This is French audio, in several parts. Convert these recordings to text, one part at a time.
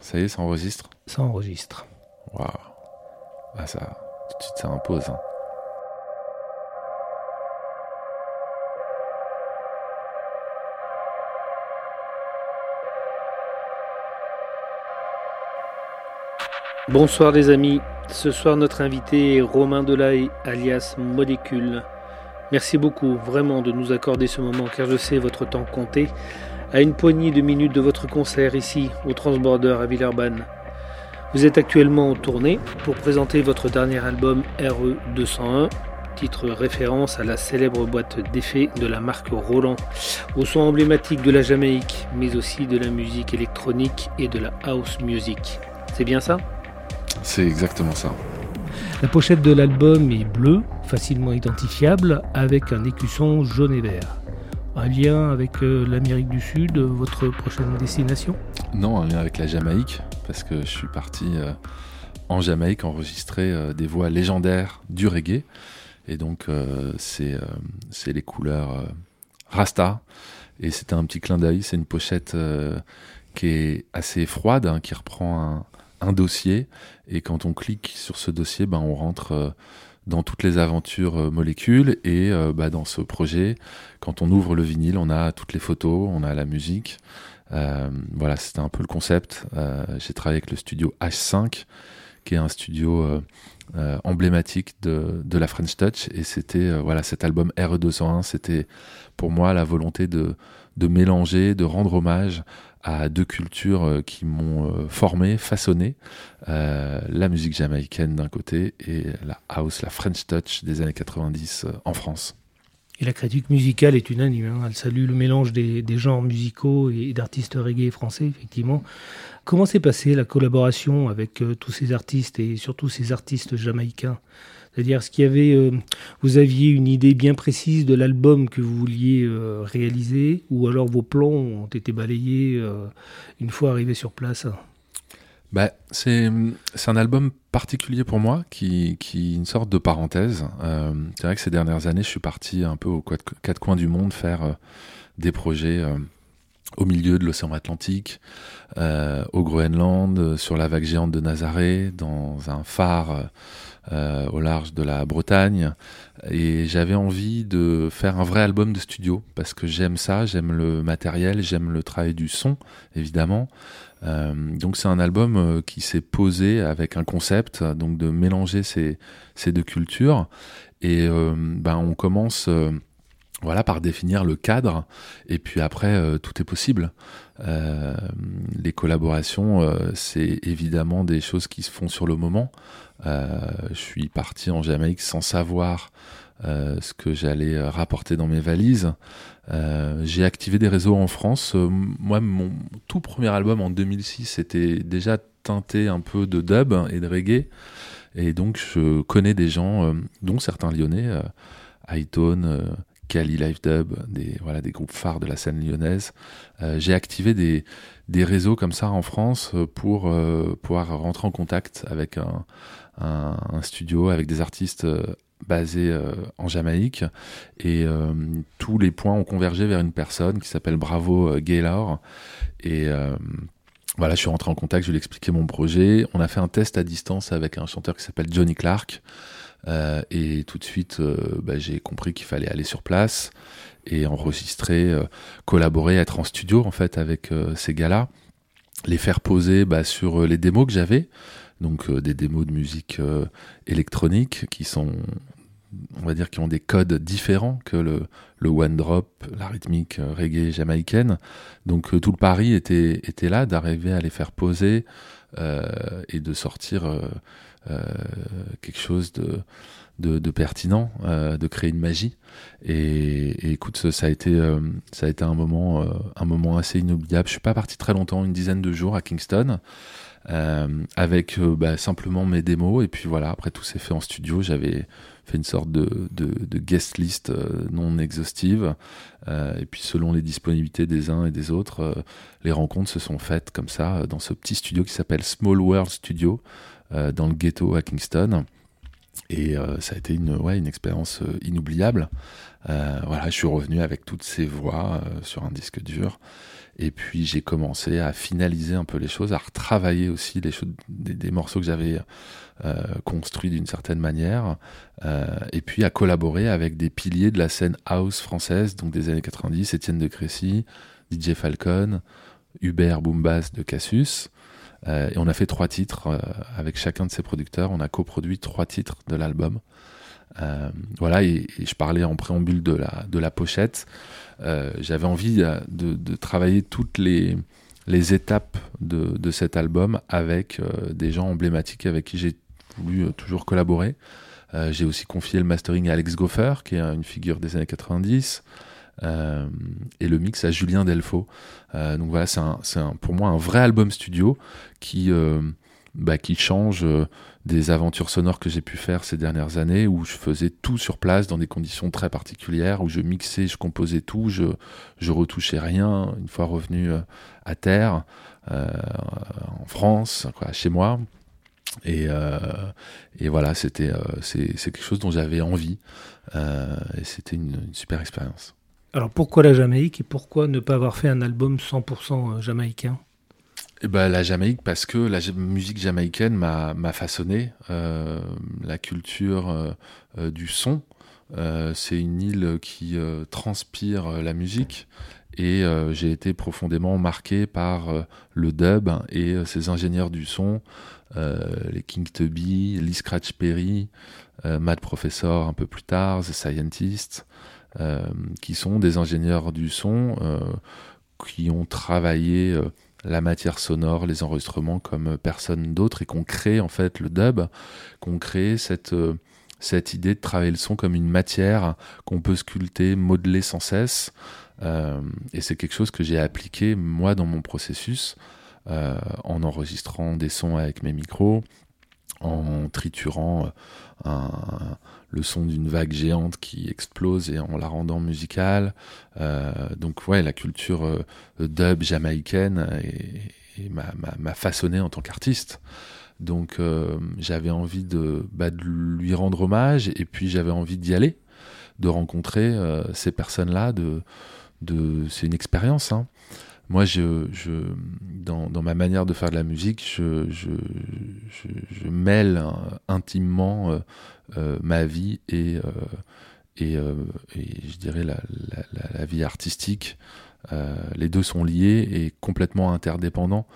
Ça y est, ça enregistre Ça enregistre. Waouh. Ah, ça, tout de suite, ça impose. Hein. Bonsoir les amis, ce soir notre invité est Romain Delahaye alias Molécule. Merci beaucoup vraiment de nous accorder ce moment car je sais votre temps compté à une poignée de minutes de votre concert ici au Transborder à Villeurbanne. Vous êtes actuellement en tournée pour présenter votre dernier album RE 201, titre référence à la célèbre boîte d'effets de la marque Roland, au son emblématique de la Jamaïque, mais aussi de la musique électronique et de la house music. C'est bien ça? C'est exactement ça. La pochette de l'album est bleue, facilement identifiable, avec un écusson jaune et vert. Un lien avec euh, l'Amérique du Sud, votre prochaine destination? Non, un lien avec la Jamaïque, parce que je suis parti euh, en Jamaïque enregistrer euh, des voix légendaires du reggae. Et donc, c'est les couleurs Rasta. Et c'était un petit clin d'œil. C'est une pochette qui est assez froide, hein, qui reprend un, un, dossier. Et quand on clique sur ce dossier, ben, on rentre dans toutes les aventures euh, molécules et euh, bah, dans ce projet, quand on ouvre le vinyle, on a toutes les photos, on a la musique. Euh, voilà, c'était un peu le concept. J'ai travaillé avec le studio H5, qui est un studio emblématique de, la French Touch, et c'était voilà cet album RE201, c'était pour moi la volonté de mélanger, de rendre hommage à deux cultures euh, qui m'ont euh, formé, façonné. Euh, la musique jamaïcaine d'un côté et la house, la French touch des années 90 en France. Et la critique musicale est unanime. Hein. Elle salue le mélange des, des genres musicaux et d'artistes reggae français, effectivement. Comment s'est passée la collaboration avec tous ces artistes et surtout ces artistes jamaïcains? C'est-à-dire, euh, vous aviez une idée bien précise de l'album que vous vouliez euh, réaliser, ou alors vos plans ont été balayés euh, une fois arrivé sur place? Bah, c'est, un album particulier pour moi, qui, qui une sorte de parenthèse. c'est vrai que ces dernières années, je suis parti un peu aux quatre coins du monde faire des projets au milieu de l'océan Atlantique, au Groenland, sur la vague géante de Nazaré, dans un phare euh, au large de la Bretagne. Et j'avais envie de faire un vrai album de studio parce que j'aime ça, j'aime le matériel, j'aime le travail du son, évidemment. Euh, donc c'est un album euh, qui s'est posé avec un concept, donc de mélanger ces, ces deux cultures. Et ben on commence voilà par définir le cadre et puis après tout est possible les collaborations c'est évidemment des choses qui se font sur le moment euh, je suis parti en Jamaïque sans savoir euh, ce que j'allais euh, rapporter dans mes valises. j'ai activé des réseaux en France. moi, mon tout premier album en 2006 était déjà teinté un peu de dub et de reggae. Et donc, je connais des gens, dont certains lyonnais, euh, Hightone, Kali Live Dub, des, voilà, des groupes phares de la scène lyonnaise. j'ai activé des, des réseaux comme ça en France pour pouvoir rentrer en contact avec un, un, studio avec des artistes euh, basés euh, en Jamaïque et euh, tous les points ont convergé vers une personne qui s'appelle Bravo Gaylor et voilà, je suis rentré en contact, je lui ai expliqué mon projet. On a fait un test à distance avec un chanteur qui s'appelle Johnny Clark. Et tout de suite, bah, j'ai compris qu'il fallait aller sur place et enregistrer, collaborer, être en studio en fait avec ces gars-là, les faire poser bah, sur les démos que j'avais donc euh, des démos de musique euh, électronique qui sont on va dire qui ont des codes différents que le, le one drop, la rythmique euh, reggae jamaïcaine. Donc tout le pari était là d'arriver à les faire poser et de sortir quelque chose de, pertinent, de créer une magie. Et, écoute, ça a été, ça a été un moment, un moment assez inoubliable. Je suis pas parti très longtemps, une dizaine de jours à Kingston. Euh, avec euh, bah, simplement mes démos. Et puis voilà, après tout s'est fait en studio. J'avais fait une sorte de, guest list euh, non exhaustive. et puis selon les disponibilités des uns et des autres, les rencontres se sont faites comme ça dans ce petit studio qui s'appelle Small World Studio dans le ghetto à Kingston. Et ça a été une, ouais, une expérience inoubliable. voilà, je suis revenu avec toutes ces voix sur un disque dur. Et puis j'ai commencé à finaliser un peu les choses, à retravailler aussi les choses, des, morceaux que j'avais euh, construits d'une certaine manière, euh, et puis à collaborer avec des piliers de la scène house française, donc des années 90, Étienne de Crécy, DJ Falcon, Hubert Boombas de Cassius. Euh, et on a fait trois titres euh, avec chacun de ces producteurs. On a coproduit trois titres de l'album. Euh, voilà, et, je parlais en préambule de la, de la pochette. J'avais envie euh, de, travailler toutes les, les étapes de, de cet album avec des gens emblématiques avec qui j'ai voulu toujours collaborer. j'ai aussi confié le mastering à Alex Goffer, qui est une figure des années 90. Et le mix à Julien Delfaux. donc voilà, c'est pour moi un vrai album studio qui, bah, qui change des aventures sonores que j'ai pu faire ces dernières années où je faisais tout sur place dans des conditions très particulières, où je mixais, je composais tout, je, je retouchais rien une fois revenu euh, à terre, euh, en France, quoi, chez moi. Et, euh, et voilà, c'était c'est quelque chose dont j'avais envie et c'était une, une super expérience. Alors pourquoi la Jamaïque et pourquoi ne pas avoir fait un album 100% jamaïcain? Eh ben, la Jamaïque, parce que la musique jamaïcaine m'a façonné. Euh, la culture euh, euh, du son, c'est une île qui transpire la musique. Et j'ai été profondément marqué par le dub et ses ingénieurs du son, les King Tubby, Lee Scratch Perry, Mad Professor un peu plus tard, The Scientist, qui sont des ingénieurs du son qui ont travaillé la matière sonore, les enregistrements comme personne d'autre et qu'on crée en fait le dub, qu'on crée cette, euh, cette idée de travailler le son comme une matière qu'on peut sculpter, modeler sans cesse. Euh, et c'est quelque chose que j'ai appliqué moi dans mon processus euh, en enregistrant des sons avec mes micros, en triturant un, le son d'une vague géante qui explose et en la rendant musicale. Euh, donc ouais, la culture euh, dub jamaïcaine m'a façonné en tant qu'artiste. Donc euh, j'avais envie bah, de, lui rendre hommage et puis j'avais envie d'y aller, de rencontrer ces personnes-là. De, c'est une expérience. Hein. Moi, je, je dans, ma manière de faire de la musique, je, je, je mêle intimement euh, ma vie et, euh, et, euh, et, je dirais la, la, vie artistique. les deux sont liés et complètement interdépendants.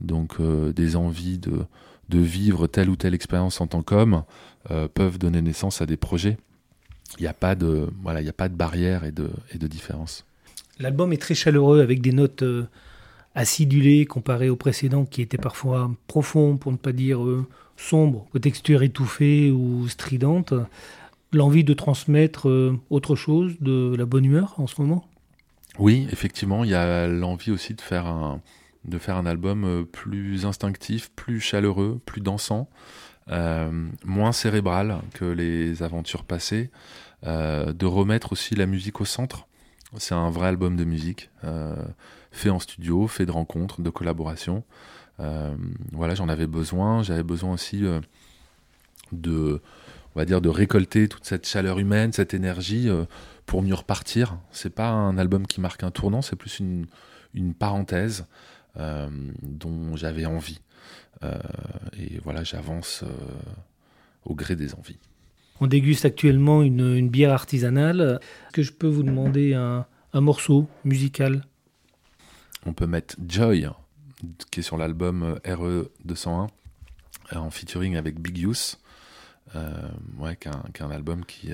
Donc des envies de, vivre telle ou telle expérience en tant qu'homme peuvent donner naissance à des projets. Il n'y a pas de voilà, il a pas de barrière et de, et de différence. L'album est très chaleureux avec des notes acidulées comparées au précédent qui étaient parfois profonds, pour ne pas dire sombre, aux textures étouffées ou stridentes, l'envie de transmettre euh, autre chose, de la bonne humeur en ce moment? Oui, effectivement, il y a l'envie aussi de faire un, de faire un album euh, plus instinctif, plus chaleureux, plus dansant, euh, moins cérébral que les aventures passées, de remettre aussi la musique au centre. C'est un vrai album de musique, fait en studio, fait de rencontres, de collaborations. Euh, voilà, j'en avais besoin. J'avais besoin aussi euh, de, on va dire, de récolter toute cette chaleur humaine, cette énergie euh, pour mieux repartir. C'est pas un album qui marque un tournant, c'est plus une parenthèse dont j'avais envie. et voilà, j'avance au gré des envies. On déguste actuellement une, bière artisanale. Est-ce que je peux vous demander un, morceau musical? On peut mettre Joy qui est sur l'album euh, RE 201 euh, en featuring avec Big Use, euh, ouais, qui est, un, album qui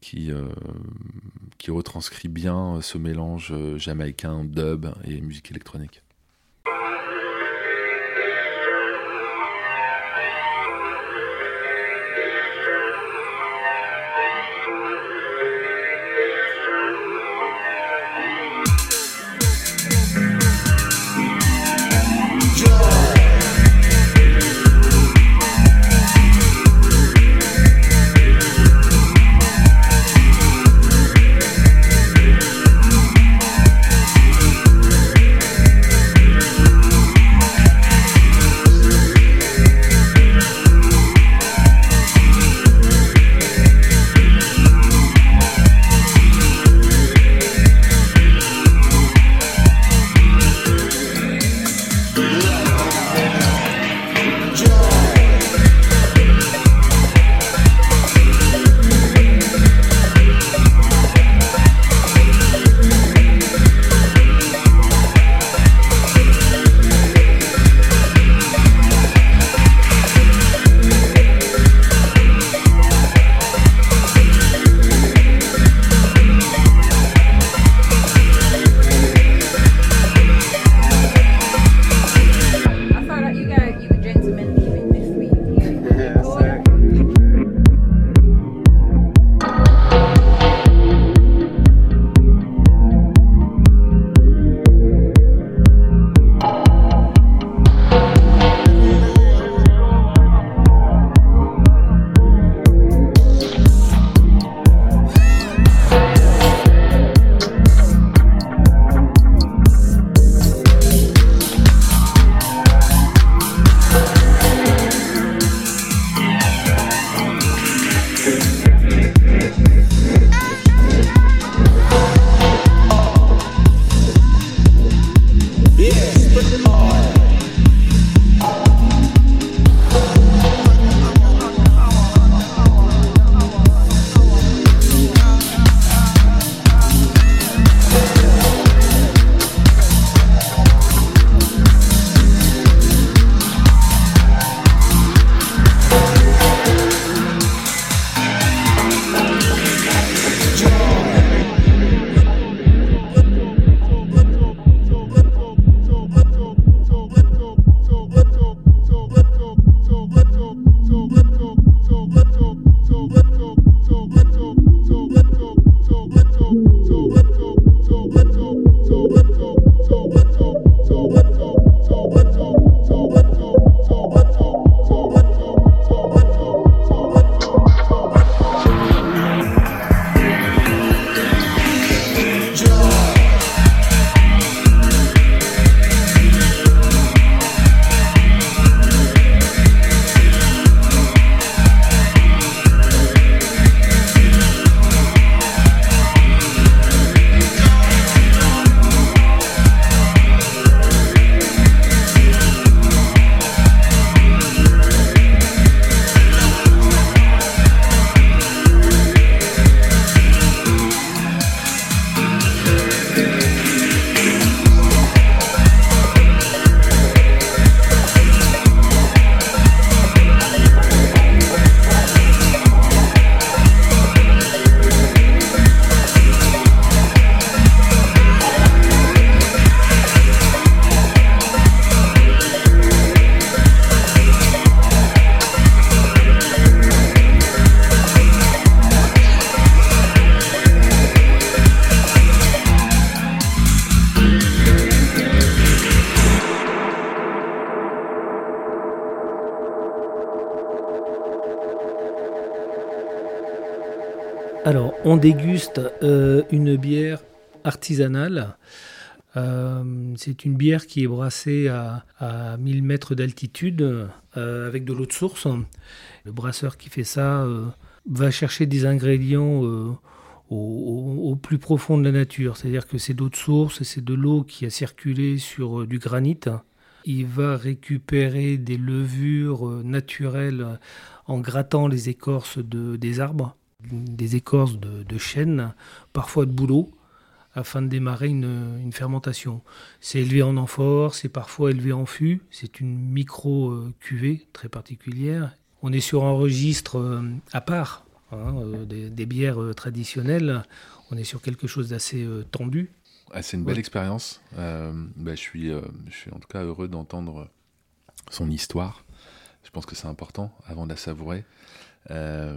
qui, qui retranscrit bien ce mélange jamaïcain, dub et musique électronique. On déguste euh, une bière artisanale. Euh, c'est une bière qui est brassée à, 1000 mètres d'altitude euh, avec de l'eau de source. Le brasseur qui fait ça va chercher des ingrédients au, plus profond de la nature. C'est-à-dire que c'est d'eau de source, c'est de l'eau qui a circulé sur du granit. Il va récupérer des levures naturelles en grattant les écorces des arbres des écorces de, chêne, parfois de bouleau, afin de démarrer une, fermentation. C'est élevé en amphore, c'est parfois élevé en fût, c'est une micro-cuvée très particulière. On est sur un registre euh, à part hein, euh, des, bières euh, traditionnelles, on est sur quelque chose d'assez tendu. Ah, c'est une belle expérience. Bah, je, suis, je suis en tout cas heureux d'entendre son histoire. Je pense que c'est important avant de la savourer. Euh,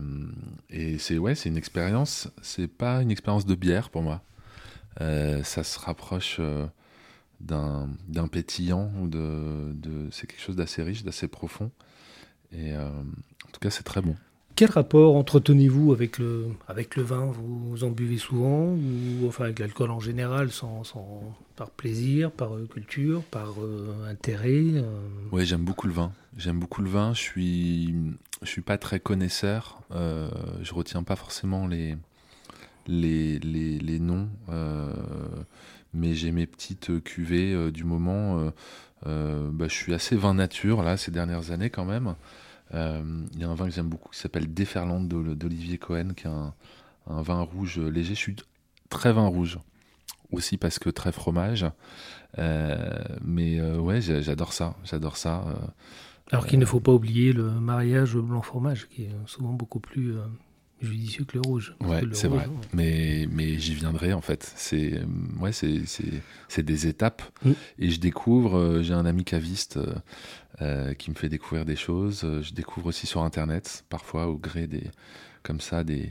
et c'est ouais, c'est une expérience. C'est pas une expérience de bière pour moi. Euh, ça se rapproche euh, d'un, d'un pétillant ou de, de c'est quelque chose d'assez riche, d'assez profond. Et en tout cas, c'est très bon. Quel rapport entretenez-vous avec le, avec le vin? Vous, en buvez souvent? Ou enfin avec l'alcool en général, sans, sans par plaisir, par culture, par intérêt Oui, j'aime beaucoup le vin. J'aime beaucoup le vin. Je suis je suis pas très connaisseur. Euh, je retiens pas forcément les, les, les, les noms. Euh, mais j'ai mes petites cuvées euh, du moment. Euh, bah, je suis assez vin nature, là, ces dernières années, quand même. Il y a un vin que j'aime beaucoup qui s'appelle Déferlante d'Olivier Cohen, qui est un, vin rouge léger. Je suis très vin rouge. Aussi parce que très fromage. mais ouais, j'adore ça. J'adore ça. Alors qu'il ne faut pas oublier le mariage blanc fromage, qui est souvent beaucoup plus euh, judicieux que le rouge. Ouais, c'est vrai. Mais, mais j'y viendrai en fait. C'est ouais, c'est des étapes. Mm. Et je découvre, euh, j'ai un ami caviste euh, qui me fait découvrir des choses. Je découvre aussi sur Internet, parfois au gré des, comme ça, des,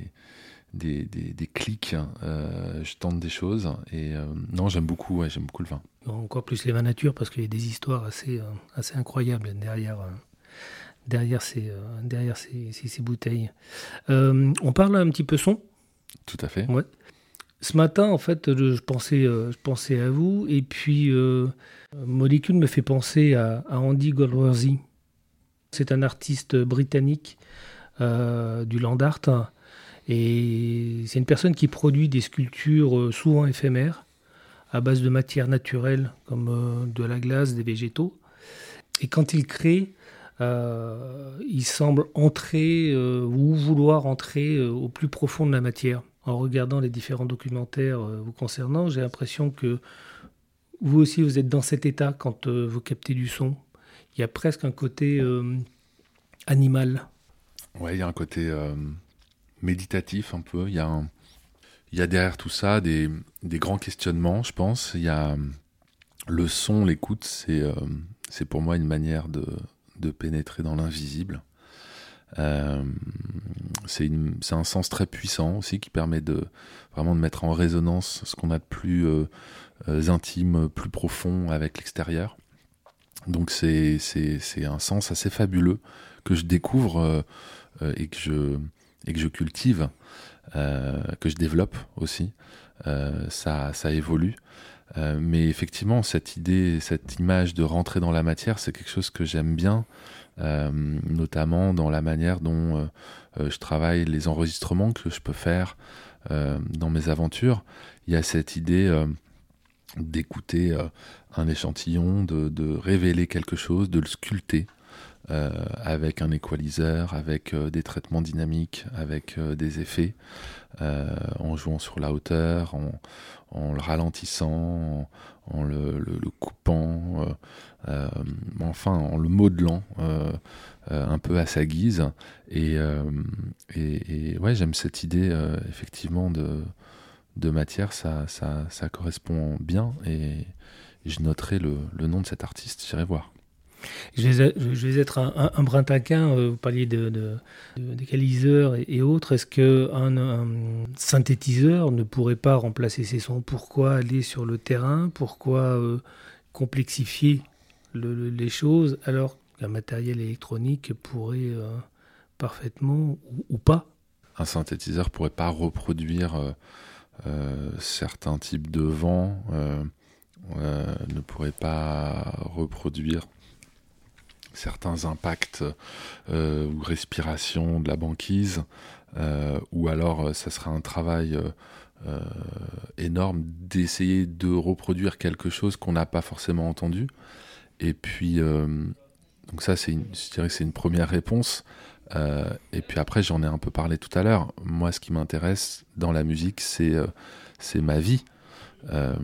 des, des, clics. je tente des choses. Et non, j'aime beaucoup, ouais, j'aime beaucoup le vin encore plus les vins nature parce qu'il y a des histoires assez, euh, assez incroyables derrière, euh, derrière, ces, euh, derrière ces, ces, bouteilles. on parle un petit peu son Tout à fait. Ouais. Ce matin, en fait, je pensais, je pensais à vous et puis Molécule me fait penser à, Andy Golworthy. C'est un artiste britannique du land art et c'est une personne qui produit des sculptures souvent éphémères à base de matières naturelles comme de la glace, des végétaux. Et quand il crée, il semble entrer ou vouloir entrer au plus profond de la matière. En regardant les différents documentaires vous concernant, j'ai l'impression que vous aussi, vous êtes dans cet état quand vous captez du son. Il y a presque un côté animal. Ouais, il y a un côté méditatif un peu. Il y a, derrière tout ça des, grands questionnements, je pense. Il y a le son, l'écoute, euh, c'est pour moi une manière de, de pénétrer dans l'invisible. Euh, c'est un sens très puissant aussi qui permet de vraiment de mettre en résonance ce qu'on a de plus euh, euh, intime, plus profond avec l'extérieur. Donc c'est un sens assez fabuleux que je découvre et que je cultive, que je développe aussi. Ça évolue. Euh, mais effectivement, cette idée, cette image de rentrer dans la matière, c'est quelque chose que j'aime bien, notamment dans la manière dont je travaille les enregistrements que je peux faire dans mes aventures. Il y a cette idée d'écouter un échantillon, de, révéler quelque chose, de le sculpter, euh, avec un équaliseur, avec euh, des traitements dynamiques, avec euh, des effets, en jouant sur la hauteur, en, le ralentissant, en, le, coupant, enfin en le modelant un peu à sa guise. Et, et, ouais, j'aime cette idée effectivement de, matière, ça, correspond bien et je noterai le nom de cet artiste, j'irai voir. Je vais, être un, un, brin taquin, euh, vous parliez de, de, et, autres. Est-ce qu'un un synthétiseur ne pourrait pas remplacer ces sons? Pourquoi aller sur le terrain? Pourquoi euh, complexifier les choses alors qu'un matériel électronique pourrait euh, parfaitement ou, pas? Un synthétiseur pourrait pas reproduire certains types de vent, ne pourrait pas reproduire certains impacts euh, ou respiration de la banquise, euh, ou alors euh, ça sera un travail énorme d'essayer de reproduire quelque chose qu'on n'a pas forcément entendu. Et puis, donc ça, c'est je dirais que c'est une première réponse. et puis après, j'en ai un peu parlé tout à l'heure. Moi, ce qui m'intéresse dans la musique, c'est c'est ma vie. Euh,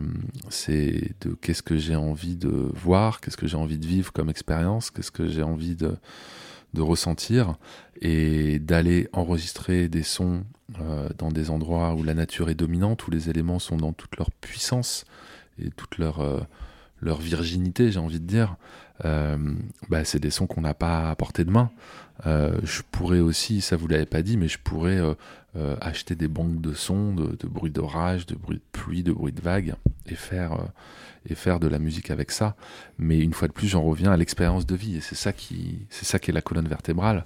c'est de qu'est-ce que j'ai envie de voir, qu'est-ce que j'ai envie de vivre comme expérience, qu'est-ce que j'ai envie de, de, ressentir, et d'aller enregistrer des sons euh, dans des endroits où la nature est dominante, où les éléments sont dans toute leur puissance et toute leur, euh, leur virginité, j'ai envie de dire. bah, c'est des sons qu'on n'a pas à portée de main. je pourrais aussi, ça vous l'avez pas dit, mais je pourrais euh, acheter des banques de sons, de, de bruit d'orage, de bruit de pluie, de bruit de vague, et faire, euh, et faire de la musique avec ça. Mais une fois de plus, j'en reviens à l'expérience de vie, et c'est ça qui, c'est ça qui est la colonne vertébrale.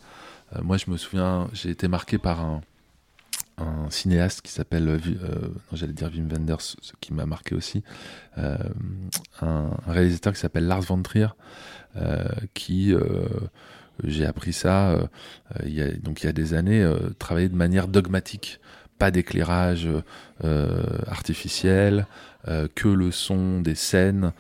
Euh, moi, je me souviens, j'ai été marqué par un, un cinéaste qui s'appelle, j'allais dire Wim Wenders, ce qui m'a marqué aussi, un, réalisateur qui s'appelle Lars von Trier, qui j'ai appris ça euh, il y a, donc il y a des années, euh, travailler de manière dogmatique, pas d'éclairage euh, artificiel, que le son des scènes,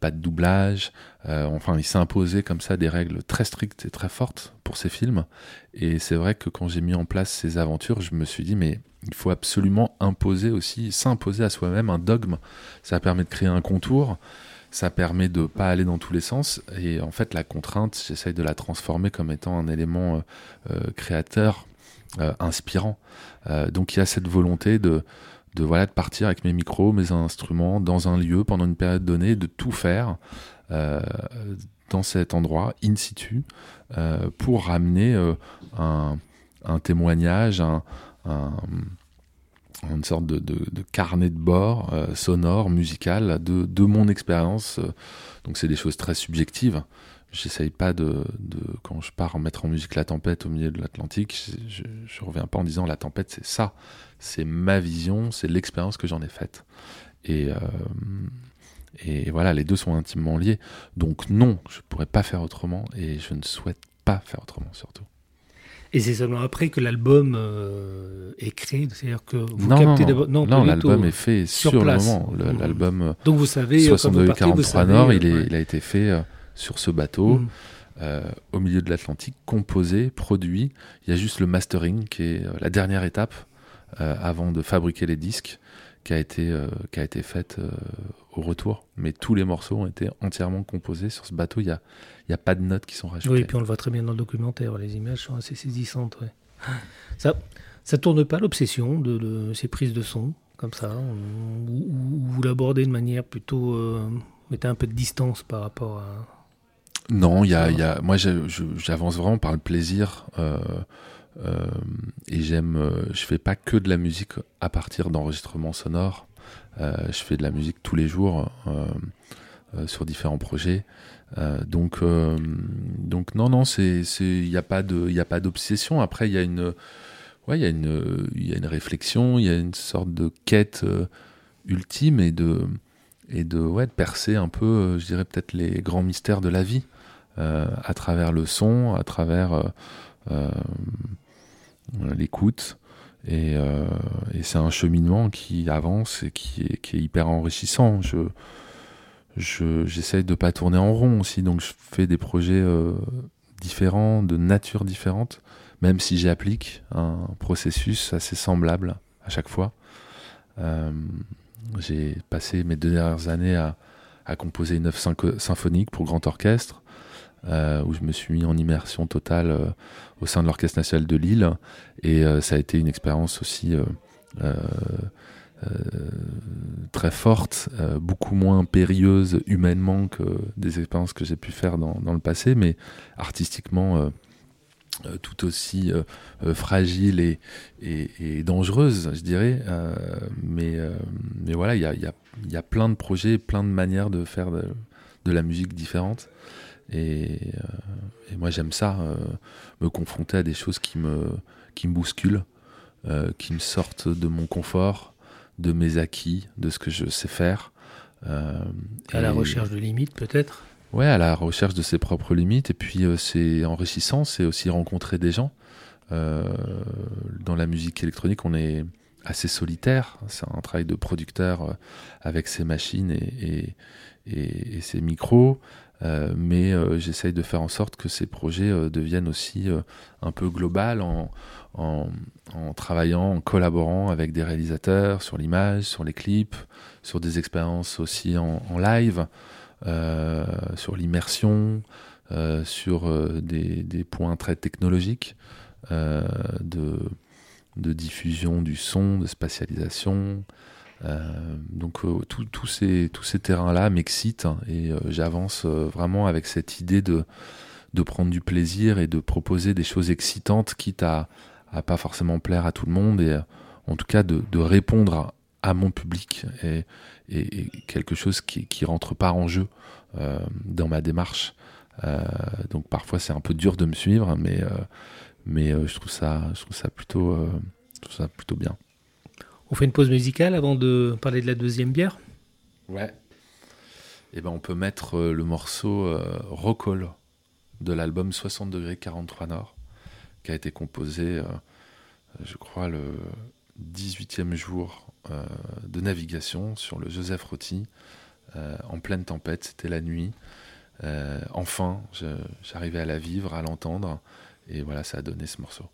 pas de doublage. enfin, il s'est imposé comme ça des règles très strictes et très fortes pour ces films. Et c'est vrai que quand j'ai mis en place ces aventures, je me suis dit, mais il faut absolument imposer aussi, s'imposer à soi-même un dogme. Ça permet de créer un contour ça permet de pas aller dans tous les sens. Et en fait, la contrainte, j'essaye de la transformer comme étant un élément euh, euh, créateur, euh, inspirant. donc il y a cette volonté de, de, voilà, de partir avec mes micros, mes instruments, dans un lieu pendant une période donnée, de tout faire dans cet endroit, in situ, pour ramener un, un, témoignage, un, un une sorte de, carnet de bord euh, sonore, musical, de, de mon expérience. Euh, donc c'est des choses très subjectives. J'essaye pas de, quand je pars mettre en musique la tempête au milieu de l'Atlantique, je, je, reviens pas en disant la tempête c'est ça, c'est ma vision, c'est l'expérience que j'en ai faite. Et, euh, et voilà, les deux sont intimement liés. Donc non, je pourrais pas faire autrement et je ne souhaite pas faire autrement surtout. Et c'est seulement après que l'album créé, c'est-à-dire que vous non, captez non, non, l'album est fait sur, le moment. L'album euh, Donc vous savez, 62 43 Nord, il, est, il, a été fait euh, sur ce bateau. Mm. au milieu de l'Atlantique, composé, produit. Il y a juste le mastering qui est la dernière étape avant de fabriquer les disques qui a été, qui a été faite au retour. Mais tous les morceaux ont été entièrement composés sur ce bateau. Il n'y a, y a pas de notes qui sont rajoutées. Oui, et puis on le voit très bien dans le documentaire. Les images sont assez saisissantes. Ouais. Ça, ça tourne pas l'obsession de, ces prises de son comme ça, ou, vous l'abordez de manière plutôt euh, mettez un peu de distance par rapport à. Non, il y a, y a, moi j'avance vraiment par le plaisir. Euh, euh, et j'aime, euh, je fais pas que de la musique à partir d'enregistrements sonores. Euh, je fais de la musique tous les jours sur différents projets. donc, donc non, non, c'est, il n'y a pas de, il a pas d'obsession. Après, il y a une, il y a une, y a une réflexion, il y a une sorte de quête ultime et de, et de, ouais, de percer un peu, je dirais peut-être les grands mystères de la vie à travers le son, à travers l'écoute. Euh, et, c'est un cheminement qui avance et qui est, hyper enrichissant. Je, je, j'essaye de pas tourner en rond aussi, donc je fais des projets euh, différents, de nature différente, même si j'applique un processus assez semblable à chaque fois. Euh, j'ai passé mes deux dernières années à, composer une œuvre symphonique pour grand orchestre, où je me suis mis en immersion totale au sein de l'Orchestre national de Lille. Et euh, ça a été une expérience aussi euh, euh, très forte, beaucoup moins périlleuse humainement que des expériences que j'ai pu faire dans, le passé, mais artistiquement tout aussi fragile et, et, dangereuse, je dirais. mais, mais voilà, il y a, y, a, y a, plein de projets, plein de manières de faire de, de la musique différente. Et, et moi, j'aime ça, me confronter à des choses qui me, qui me bousculent, euh, qui me sortent de mon confort, de mes acquis, de ce que je sais faire. Euh, à la recherche de limites, peut-être? Ouais, à la recherche de ses propres limites. Et puis, euh, c'est enrichissant, c'est aussi rencontrer des gens. dans la musique électronique, on est assez solitaire. C'est un travail de producteur avec ses machines et, ses micros. Euh, mais euh, j'essaye de faire en sorte que ces projets euh, deviennent aussi un peu global en, travaillant, en collaborant avec des réalisateurs sur l'image, sur les clips, sur des expériences aussi en live, sur l'immersion, sur des, des, points très technologiques de, diffusion du son, de spatialisation, euh, donc euh, tous ces, terrains-là m'excitent et euh, j'avance vraiment avec cette idée de, prendre du plaisir et de proposer des choses excitantes, quitte à, à pas forcément plaire à tout le monde et en tout cas de, répondre à, mon public et, quelque chose qui, qui rentre pas en jeu euh, dans ma démarche. Euh, donc parfois c'est un peu dur de me suivre, mais, euh, mais je, trouve ça, je, trouve ça plutôt, je trouve ça plutôt bien. On fait une pause musicale avant de parler de la deuxième bière? Ouais. Et eh ben on peut mettre le morceau Rockall de l'album 60 degrés 43 Nord, qui a été composé, je crois, le 18e jour de navigation sur le Joseph Rotti, en pleine tempête, c'était la nuit. enfin, j'arrivais à la vivre, à l'entendre, et voilà, ça a donné ce morceau.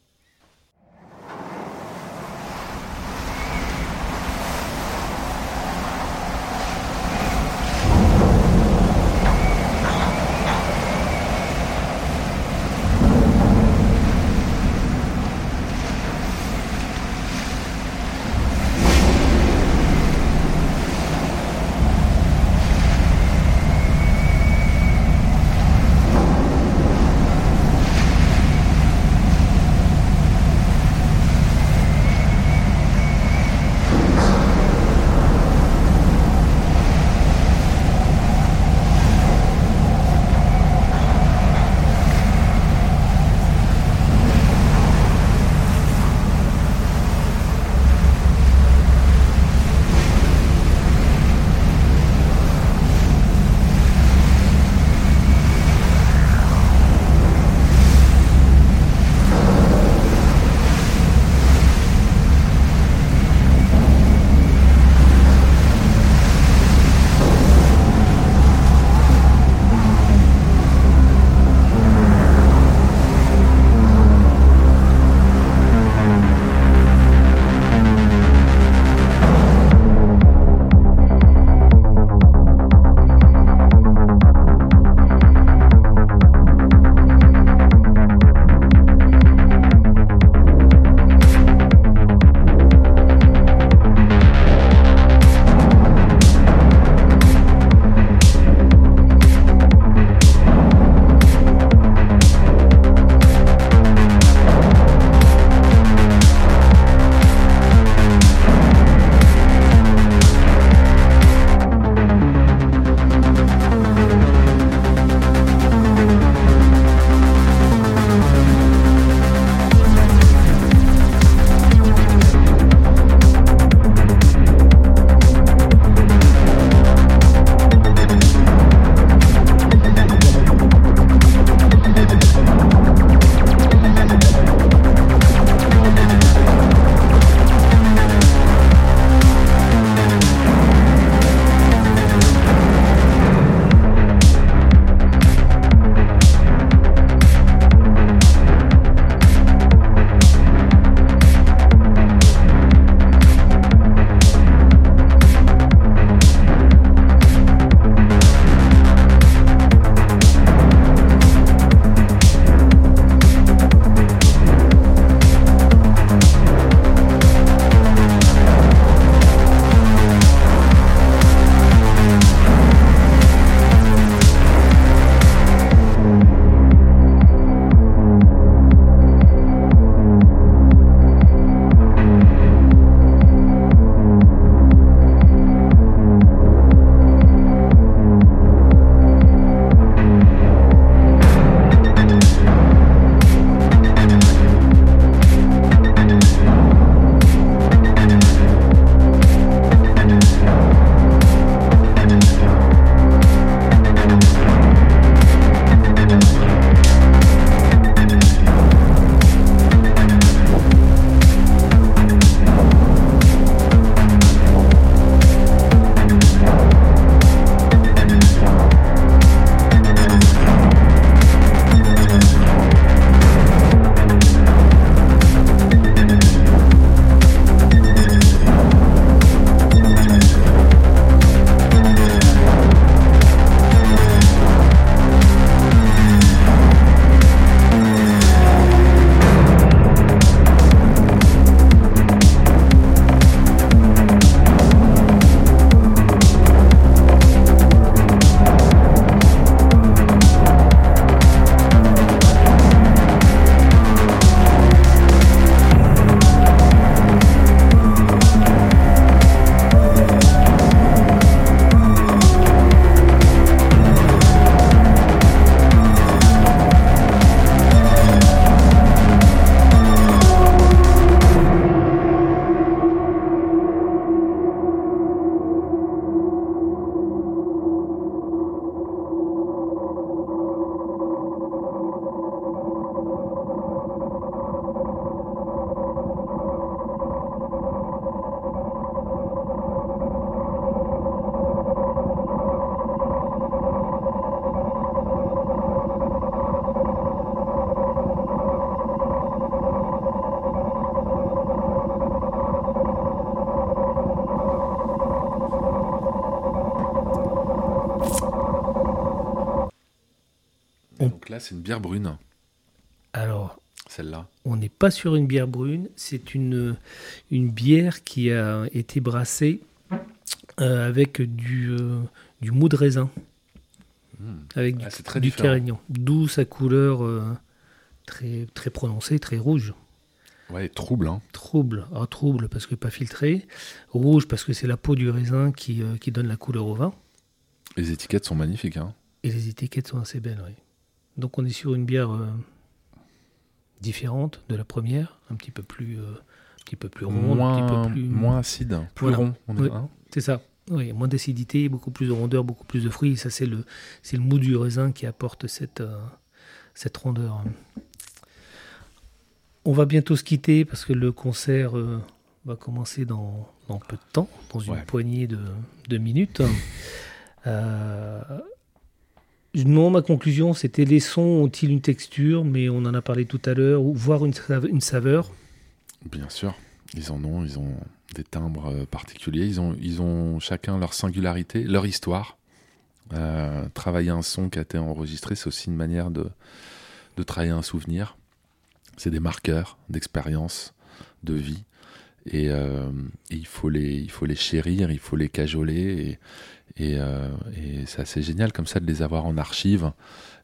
C'est une bière brune. Alors, celle-là On n'est pas sur une bière brune, c'est une, une bière qui a été brassée euh, avec du, euh, du mou de raisin. Hmm. Avec Ah, du, très du carignan. D'où sa couleur euh, très, très prononcée, très rouge. Ouais, trouble. Hein. Trouble, ah, trouble parce que pas filtré. Rouge parce que c'est la peau du raisin qui, euh, qui donne la couleur au vin. Les étiquettes sont magnifiques. Hein. Et les étiquettes sont assez belles, oui. Donc on est sur une bière euh, différente de la première, un petit peu plus, euh, un petit peu plus ronde, un petit Moins, peu plus... moins acide, plus Voilà. rond. Oui. hein. C'est ça. Oui, moins d'acidité, beaucoup plus de rondeur, beaucoup plus de fruits. Et ça, c'est le, c'est le mou du raisin qui apporte cette, euh, cette rondeur. On va bientôt se quitter parce que le concert va commencer dans, dans peu de temps, dans une Ouais. poignée de, de minutes. Non, ma conclusion, c'était les sons ont-ils une texture, mais on en a parlé tout à l'heure, ou voire une, une saveur. Bien sûr, ils en ont, ils ont des timbres euh, particuliers, ils ont, ils ont chacun leur singularité, leur histoire. Euh, travailler un son qui a été enregistré, c'est aussi une manière de, de travailler un souvenir. C'est des marqueurs d'expérience, de vie. Et, euh, il, faut les, il faut les chérir, il faut les cajoler. Et, euh, et c'est assez génial comme ça de les avoir en archive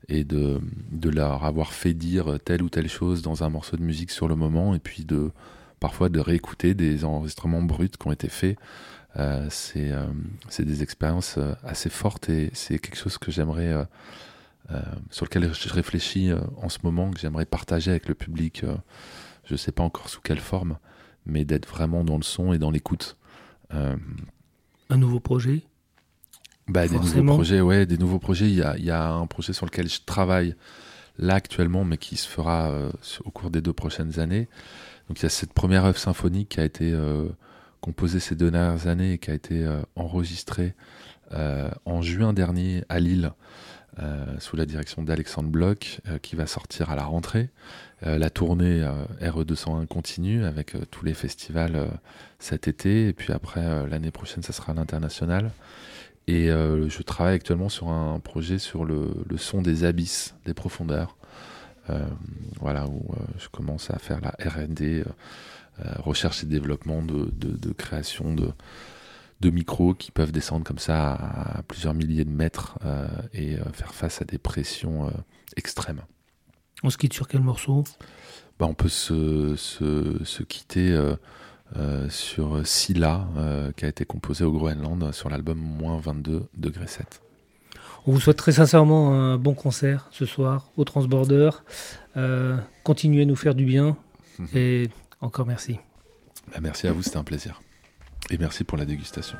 et de, de leur avoir fait dire telle ou telle chose dans un morceau de musique sur le moment. Et puis de parfois de réécouter des enregistrements bruts qui ont été faits. Euh, c'est euh, des expériences euh, assez fortes et c'est quelque chose que j'aimerais sur lequel je réfléchis en ce moment que j'aimerais partager avec le public je sais pas encore sous quelle forme mais d'être vraiment dans le son et dans l'écoute Un nouveau projet? Bah, des nouveaux projets ouais des nouveaux projets il y a, il y a un projet sur lequel je travaille là actuellement mais qui se fera euh, au cours des deux prochaines années donc il y a cette première œuvre symphonique qui a été euh, composée ces deux dernières années et qui a été euh, enregistrée en juin dernier à Lille sous la direction d'Alexandre Bloch qui va sortir à la rentrée. La tournée euh, RE201 continue avec tous les festivals cet été et puis après l'année prochaine ça sera à l'international. Et euh, je travaille actuellement sur un projet sur le, le son des abysses, des profondeurs. Euh, voilà, où euh, je commence à faire la RD, recherche et développement de, de, de création de, de micros qui peuvent descendre comme ça à, plusieurs milliers de mètres euh, et euh, faire face à des pressions euh, extrêmes. On se quitte sur quel morceau? Bah, on peut se, se, se quitter sur Scylla, euh, qui a été composé au Groenland euh, sur l'album moins 22 degrés 7. On vous souhaite très sincèrement un bon concert ce soir au Transborder. Euh, continuez à nous faire du bien et encore merci. Bah, merci à vous, c'était un plaisir. Et merci pour la dégustation.